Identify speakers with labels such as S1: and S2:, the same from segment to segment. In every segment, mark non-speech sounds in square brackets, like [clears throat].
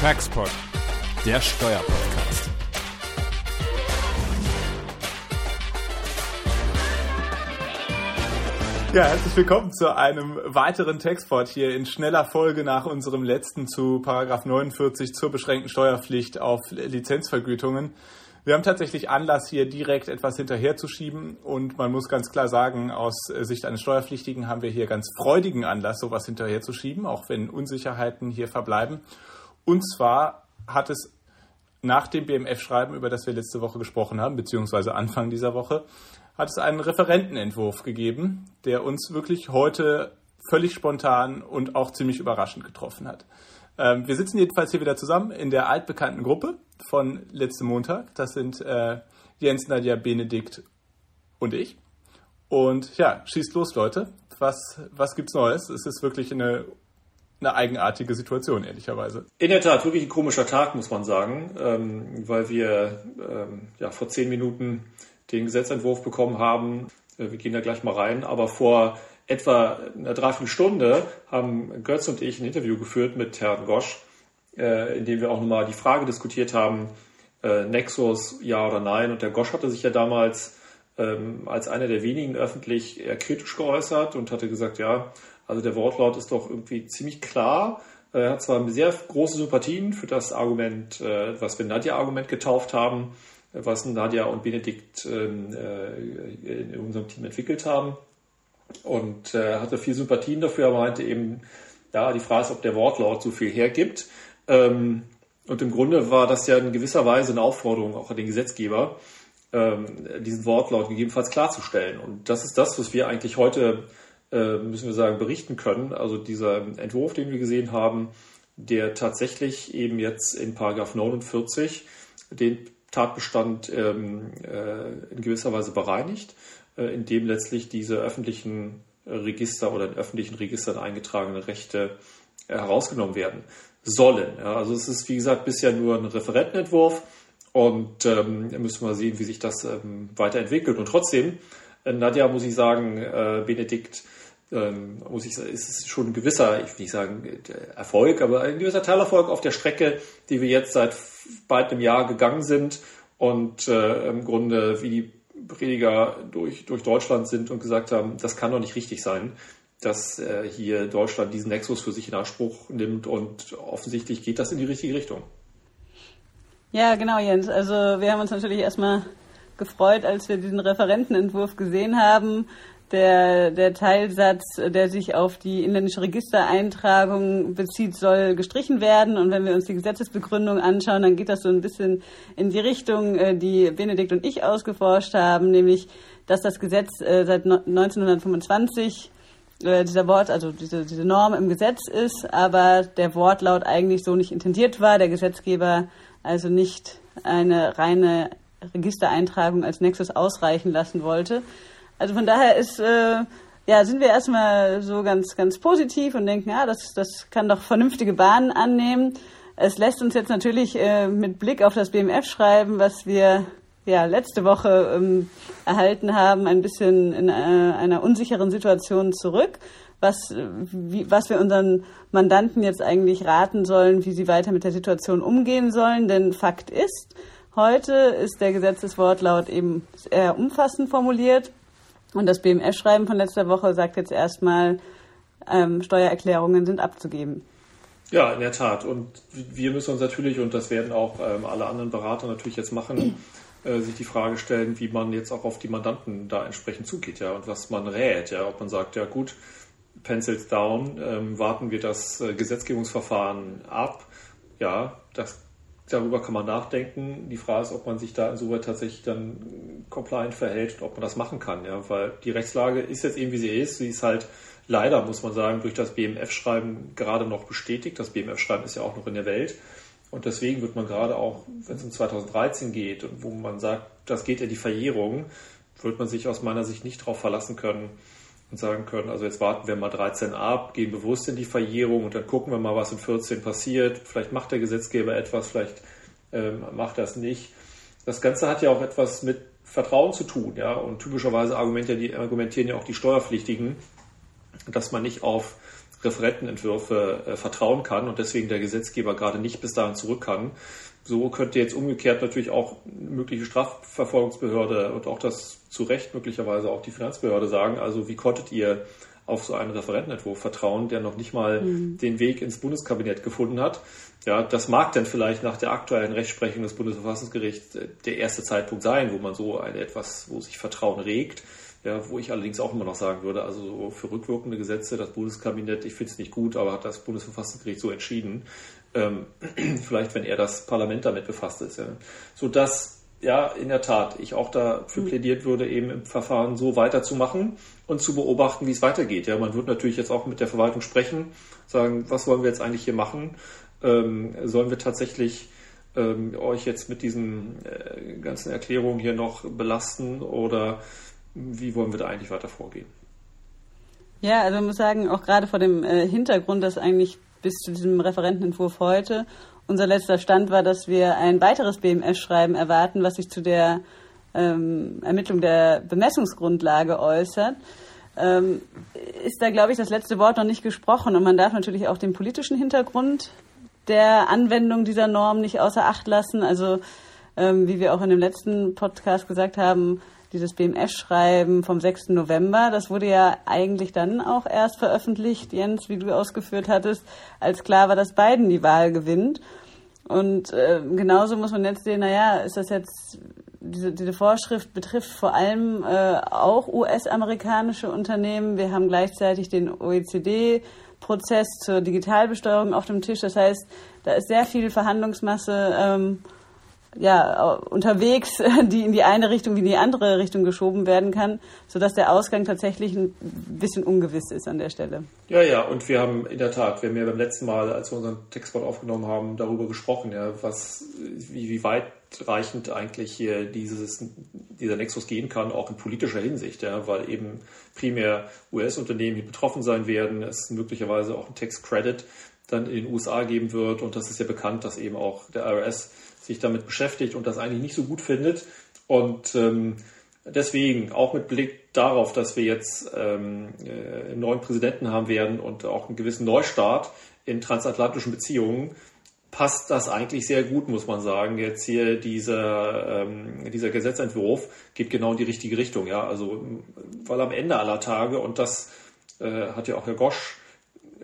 S1: Taxpod, der Steuerpodcast.
S2: Ja, herzlich willkommen zu einem weiteren Textport hier in schneller Folge nach unserem letzten zu Paragraph 49 zur beschränkten Steuerpflicht auf Lizenzvergütungen. Wir haben tatsächlich Anlass, hier direkt etwas hinterherzuschieben und man muss ganz klar sagen, aus Sicht eines Steuerpflichtigen haben wir hier ganz freudigen Anlass, sowas hinterherzuschieben, auch wenn Unsicherheiten hier verbleiben. Und zwar hat es nach dem BMF-Schreiben, über das wir letzte Woche gesprochen haben, beziehungsweise Anfang dieser Woche, hat es einen Referentenentwurf gegeben, der uns wirklich heute völlig spontan und auch ziemlich überraschend getroffen hat. Ähm, wir sitzen jedenfalls hier wieder zusammen in der altbekannten Gruppe von letztem Montag. Das sind äh, Jens, Nadja, Benedikt und ich. Und ja, schießt los, Leute. Was, was gibt's Neues? Es ist wirklich eine eine eigenartige Situation, ehrlicherweise.
S3: In der Tat, wirklich ein komischer Tag, muss man sagen, ähm, weil wir ähm, ja, vor zehn Minuten den Gesetzentwurf bekommen haben. Äh, wir gehen da gleich mal rein, aber vor etwa einer Dreiviertelstunde haben Götz und ich ein Interview geführt mit Herrn Gosch, äh, in dem wir auch nochmal die Frage diskutiert haben, äh, Nexus, ja oder nein. Und der Gosch hatte sich ja damals ähm, als einer der wenigen öffentlich eher kritisch geäußert und hatte gesagt, ja, also der Wortlaut ist doch irgendwie ziemlich klar. Er hat zwar sehr große Sympathien für das Argument, äh, was wir Nadja-Argument getauft haben, was Nadja und Benedikt ähm, äh, in unserem Team entwickelt haben. Und er äh, hatte viel Sympathien dafür, aber meinte eben, ja, die Frage ist, ob der Wortlaut so viel hergibt. Ähm, und im Grunde war das ja in gewisser Weise eine Aufforderung auch an den Gesetzgeber, ähm, diesen Wortlaut gegebenenfalls klarzustellen. Und das ist das, was wir eigentlich heute äh, müssen wir sagen, berichten können. Also dieser Entwurf, den wir gesehen haben, der tatsächlich eben jetzt in Paragraph 49 den Tatbestand ähm, äh, in gewisser Weise bereinigt, äh, indem letztlich diese öffentlichen Register oder in öffentlichen Registern eingetragene Rechte äh, herausgenommen werden sollen. Ja, also es ist, wie gesagt, bisher nur ein Referentenentwurf und ähm, müssen wir sehen, wie sich das ähm, weiterentwickelt. Und trotzdem, Nadja, muss ich sagen, äh, Benedikt, ähm, muss ich sagen, ist schon ein gewisser, ich will nicht sagen Erfolg, aber ein gewisser Teilerfolg auf der Strecke, die wir jetzt seit bald einem Jahr gegangen sind und äh, im Grunde wie die Prediger durch, durch Deutschland sind und gesagt haben, das kann doch nicht richtig sein, dass äh, hier Deutschland diesen Nexus für sich in Anspruch nimmt und offensichtlich geht das in die richtige Richtung.
S4: Ja, genau, Jens. Also wir haben uns natürlich erstmal gefreut, als wir diesen Referentenentwurf gesehen haben der, der Teilsatz, der sich auf die inländische Registereintragung bezieht, soll gestrichen werden. Und wenn wir uns die Gesetzesbegründung anschauen, dann geht das so ein bisschen in die Richtung, äh, die Benedikt und ich ausgeforscht haben, nämlich, dass das Gesetz äh, seit 1925 äh, dieser Wort, also diese, diese Norm im Gesetz ist, aber der Wortlaut eigentlich so nicht intendiert war, der Gesetzgeber also nicht eine reine Registereintragung als Nexus ausreichen lassen wollte. Also von daher ist, äh, ja, sind wir erstmal so ganz, ganz positiv und denken, ja, das, das kann doch vernünftige Bahnen annehmen. Es lässt uns jetzt natürlich äh, mit Blick auf das BMF-Schreiben, was wir ja letzte Woche ähm, erhalten haben, ein bisschen in äh, einer unsicheren Situation zurück, was, wie, was wir unseren Mandanten jetzt eigentlich raten sollen, wie sie weiter mit der Situation umgehen sollen. Denn Fakt ist, heute ist der Gesetzeswortlaut eben sehr umfassend formuliert. Und das BMF-Schreiben von letzter Woche sagt jetzt erstmal, ähm, Steuererklärungen sind abzugeben.
S3: Ja, in der Tat. Und wir müssen uns natürlich, und das werden auch ähm, alle anderen Berater natürlich jetzt machen, äh, sich die Frage stellen, wie man jetzt auch auf die Mandanten da entsprechend zugeht, ja, und was man rät, ja, ob man sagt, ja gut, Pencils down, ähm, warten wir das äh, Gesetzgebungsverfahren ab, ja, das darüber kann man nachdenken. Die Frage ist, ob man sich da insoweit tatsächlich dann compliant verhält und ob man das machen kann, ja, weil die Rechtslage ist jetzt eben wie sie ist. Sie ist halt leider, muss man sagen, durch das BMF-Schreiben gerade noch bestätigt. Das BMF-Schreiben ist ja auch noch in der Welt. Und deswegen wird man gerade auch, wenn es um 2013 geht und wo man sagt, das geht ja die Verjährung, wird man sich aus meiner Sicht nicht darauf verlassen können, und sagen können, also jetzt warten wir mal 13 ab, gehen bewusst in die Verjährung und dann gucken wir mal, was in 14 passiert. Vielleicht macht der Gesetzgeber etwas, vielleicht ähm, macht das nicht. Das Ganze hat ja auch etwas mit Vertrauen zu tun, ja, und typischerweise argumentieren, ja auch die Steuerpflichtigen, dass man nicht auf Referentenentwürfe äh, vertrauen kann und deswegen der Gesetzgeber gerade nicht bis dahin zurück kann. So könnte jetzt umgekehrt natürlich auch mögliche Strafverfolgungsbehörde und auch das zu Recht möglicherweise auch die Finanzbehörde sagen, also wie konntet ihr auf so einen Referentenentwurf vertrauen, der noch nicht mal mhm. den Weg ins Bundeskabinett gefunden hat. Ja, das mag dann vielleicht nach der aktuellen Rechtsprechung des Bundesverfassungsgerichts äh, der erste Zeitpunkt sein, wo man so eine etwas, wo sich Vertrauen regt. Ja, wo ich allerdings auch immer noch sagen würde, also so für rückwirkende Gesetze, das Bundeskabinett, ich finde es nicht gut, aber hat das Bundesverfassungsgericht so entschieden. Ähm, [clears throat] vielleicht, wenn er das Parlament damit befasst ist. Ja. So dass ja, in der Tat, ich auch dafür mhm. plädiert würde, eben im Verfahren so weiterzumachen und zu beobachten, wie es weitergeht. Ja, man wird natürlich jetzt auch mit der Verwaltung sprechen, sagen, was wollen wir jetzt eigentlich hier machen? Ähm, sollen wir tatsächlich ähm, euch jetzt mit diesen äh, ganzen Erklärungen hier noch belasten oder wie wollen wir da eigentlich weiter vorgehen?
S4: Ja, also man muss sagen, auch gerade vor dem äh, Hintergrund, dass eigentlich bis zu diesem Referentenentwurf heute unser letzter Stand war, dass wir ein weiteres BMS-Schreiben erwarten, was sich zu der ähm, Ermittlung der Bemessungsgrundlage äußert. Ähm, ist da, glaube ich, das letzte Wort noch nicht gesprochen. Und man darf natürlich auch den politischen Hintergrund der Anwendung dieser Norm nicht außer Acht lassen. Also, ähm, wie wir auch in dem letzten Podcast gesagt haben, dieses BMS-Schreiben vom 6. November, das wurde ja eigentlich dann auch erst veröffentlicht, Jens, wie du ausgeführt hattest, als klar war, dass Biden die Wahl gewinnt. Und äh, genauso muss man jetzt sehen, naja, ist das jetzt, diese, diese Vorschrift betrifft vor allem äh, auch US-amerikanische Unternehmen. Wir haben gleichzeitig den OECD-Prozess zur Digitalbesteuerung auf dem Tisch. Das heißt, da ist sehr viel Verhandlungsmasse ähm, ja, unterwegs, [laughs] die in die eine Richtung wie in die andere Richtung geschoben werden kann, sodass der Ausgang tatsächlich ein bisschen ungewiss ist an der Stelle.
S3: Ja, ja, und wir haben in der Tat, wir haben ja beim letzten Mal, als wir unseren Textbot aufgenommen haben, darüber gesprochen, ja, was, wie, wie weitreichend eigentlich hier dieses, dieser Nexus gehen kann, auch in politischer Hinsicht, ja, weil eben primär US-Unternehmen hier betroffen sein werden, es möglicherweise auch ein Tax Credit dann in den USA geben wird und das ist ja bekannt, dass eben auch der IRS sich damit beschäftigt und das eigentlich nicht so gut findet. Und ähm, deswegen, auch mit Blick darauf, dass wir jetzt ähm, äh, einen neuen Präsidenten haben werden und auch einen gewissen Neustart in transatlantischen Beziehungen, passt das eigentlich sehr gut, muss man sagen. Jetzt hier dieser, ähm, dieser Gesetzentwurf geht genau in die richtige Richtung. Ja? Also, weil am Ende aller Tage, und das äh, hat ja auch Herr Gosch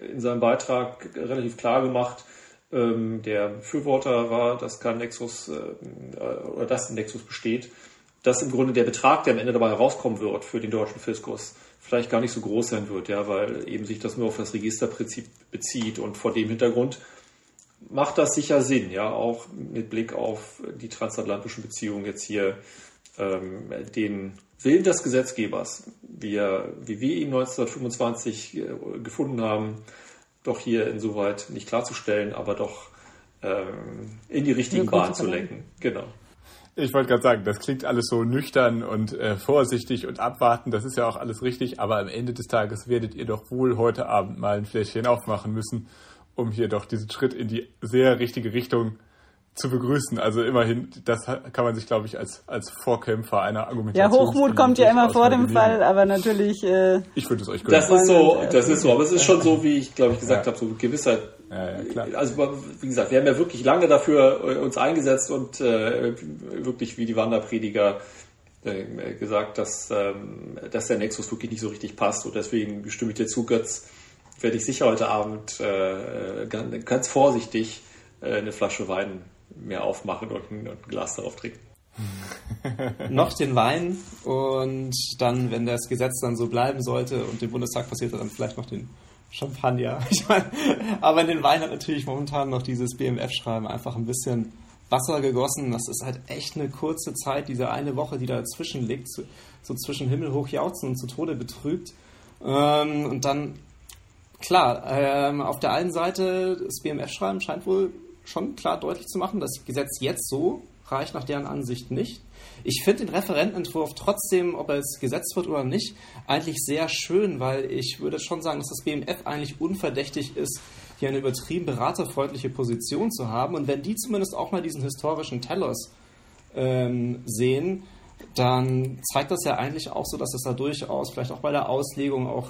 S3: in seinem Beitrag relativ klar gemacht, ähm, der Befürworter war, dass kein Nexus äh, oder dass ein Nexus besteht, dass im Grunde der Betrag, der am Ende dabei herauskommen wird für den deutschen Fiskus, vielleicht gar nicht so groß sein wird, ja, weil eben sich das nur auf das Registerprinzip bezieht und vor dem Hintergrund macht das sicher Sinn, ja, auch mit Blick auf die transatlantischen Beziehungen jetzt hier ähm, den Willen des Gesetzgebers, wie, er, wie wir ihn 1925 äh, gefunden haben, doch hier insoweit nicht klarzustellen, aber doch ähm, in die richtigen Bahnen zu lenken. Genau.
S2: Ich wollte gerade sagen, das klingt alles so nüchtern und äh, vorsichtig und abwarten, das ist ja auch alles richtig, aber am Ende des Tages werdet ihr doch wohl heute Abend mal ein Fläschchen aufmachen müssen, um hier doch diesen Schritt in die sehr richtige Richtung zu begrüßen. Also immerhin, das kann man sich, glaube ich, als, als Vorkämpfer einer Argumentation.
S4: Ja, Hochmut kommt ja immer vor dem Fall, aber natürlich. Äh,
S2: ich würde es euch gönnen.
S3: Das ist so, das ist so, aber es ist schon so, wie ich, glaube ich, gesagt ja. habe, so Gewissheit.
S2: Ja, ja, klar.
S3: Also wie gesagt, wir haben ja wirklich lange dafür äh, uns eingesetzt und äh, wirklich wie die Wanderprediger äh, gesagt, dass, ähm, dass der Nexus wirklich nicht so richtig passt und deswegen stimme ich dir zu, Götz, werde ich sicher heute Abend äh, ganz, ganz vorsichtig eine Flasche Wein mehr aufmachen und ein, und ein Glas darauf trinken. [laughs]
S5: noch den Wein und dann, wenn das Gesetz dann so bleiben sollte und dem Bundestag passiert, dann vielleicht noch den Champagner. [laughs] Ich mein, aber in den Wein hat natürlich momentan noch dieses BMF-Schreiben einfach ein bisschen Wasser gegossen. Das ist halt echt eine kurze Zeit, diese eine Woche, die dazwischen liegt, so zwischen Himmel hoch jauchzen und zu Tode betrübt. Ähm, und dann, klar, ähm, auf der einen Seite, das BMF-Schreiben scheint wohl schon klar deutlich zu machen, das Gesetz jetzt so reicht nach deren Ansicht nicht. Ich finde den Referentenentwurf trotzdem, ob er jetzt gesetzt wird oder nicht, eigentlich sehr schön, weil ich würde schon sagen, dass das BMF eigentlich unverdächtig ist, hier eine übertrieben beraterfreundliche Position zu haben. Und wenn die zumindest auch mal diesen historischen Telos ähm, sehen, dann zeigt das ja eigentlich auch so, dass es da durchaus vielleicht auch bei der Auslegung auch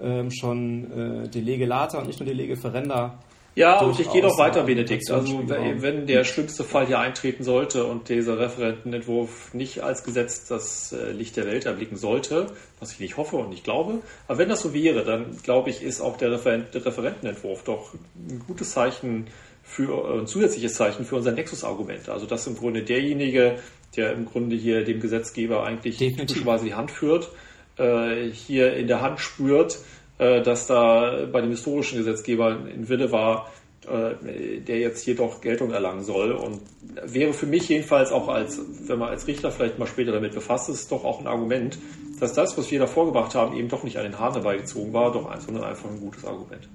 S5: ähm, schon äh, die Lege Lata und nicht nur die Lege Ferenda
S3: ja, und ich gehe noch weiter, Benedikt. Also wenn der schlimmste Fall hier eintreten sollte und dieser Referentenentwurf nicht als Gesetz das äh, Licht der Welt erblicken sollte, was ich nicht hoffe und nicht glaube, aber wenn das so wäre, dann glaube ich, ist auch der, Referentenentwurf doch ein gutes Zeichen für äh, ein zusätzliches Zeichen für unser Nexus-Argument. Also dass im Grunde derjenige, der im Grunde hier dem Gesetzgeber eigentlich typischerweise die Hand führt, äh, hier in der Hand spürt, äh, dass da bei dem historischen Gesetzgeber ein Wille war, äh, der jetzt hier doch Geltung erlangen soll. Und wäre für mich jedenfalls auch als, wenn man als Richter vielleicht mal später damit befasst ist, doch auch ein Argument, dass das, was wir da vorgebracht haben, eben doch nicht an den Haaren herbeigezogen war, doch sondern einfach ein gutes Argument.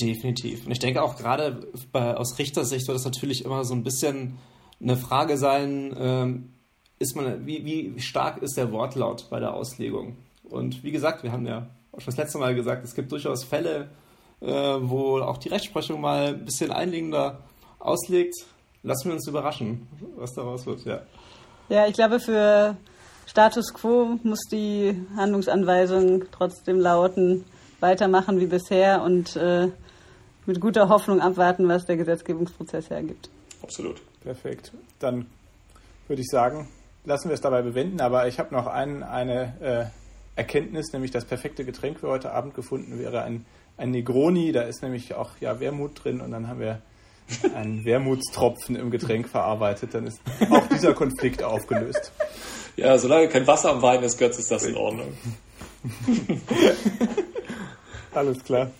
S5: Definitiv. Und ich denke auch gerade bei, aus Richtersicht wird das natürlich immer so ein bisschen eine Frage sein, ähm, ist man, wie, wie stark ist der Wortlaut bei der Auslegung? Und wie gesagt, wir haben ja schon das letzte Mal gesagt, es gibt durchaus Fälle, äh, wo auch die Rechtsprechung mal ein bisschen einlegender auslegt. Lassen wir uns überraschen, was daraus wird, ja.
S4: Ja, ich glaube, für Status quo muss die Handlungsanweisung trotzdem lauten, weitermachen wie bisher und äh, mit guter Hoffnung abwarten, was der Gesetzgebungsprozess hergibt.
S3: Absolut.
S2: Perfekt. Dann würde ich sagen, lassen wir es dabei bewenden, aber ich habe noch ein, eine äh, Erkenntnis, nämlich das perfekte Getränk für heute Abend gefunden wäre ein, ein Negroni. Da ist nämlich auch ja, Wermut drin und dann haben wir einen [laughs] Wermutstropfen im Getränk verarbeitet. Dann ist auch dieser Konflikt aufgelöst. [laughs]
S3: Ja, solange kein Wasser am Wein ist, Götz, ist das in Ordnung. [laughs]
S2: Alles klar.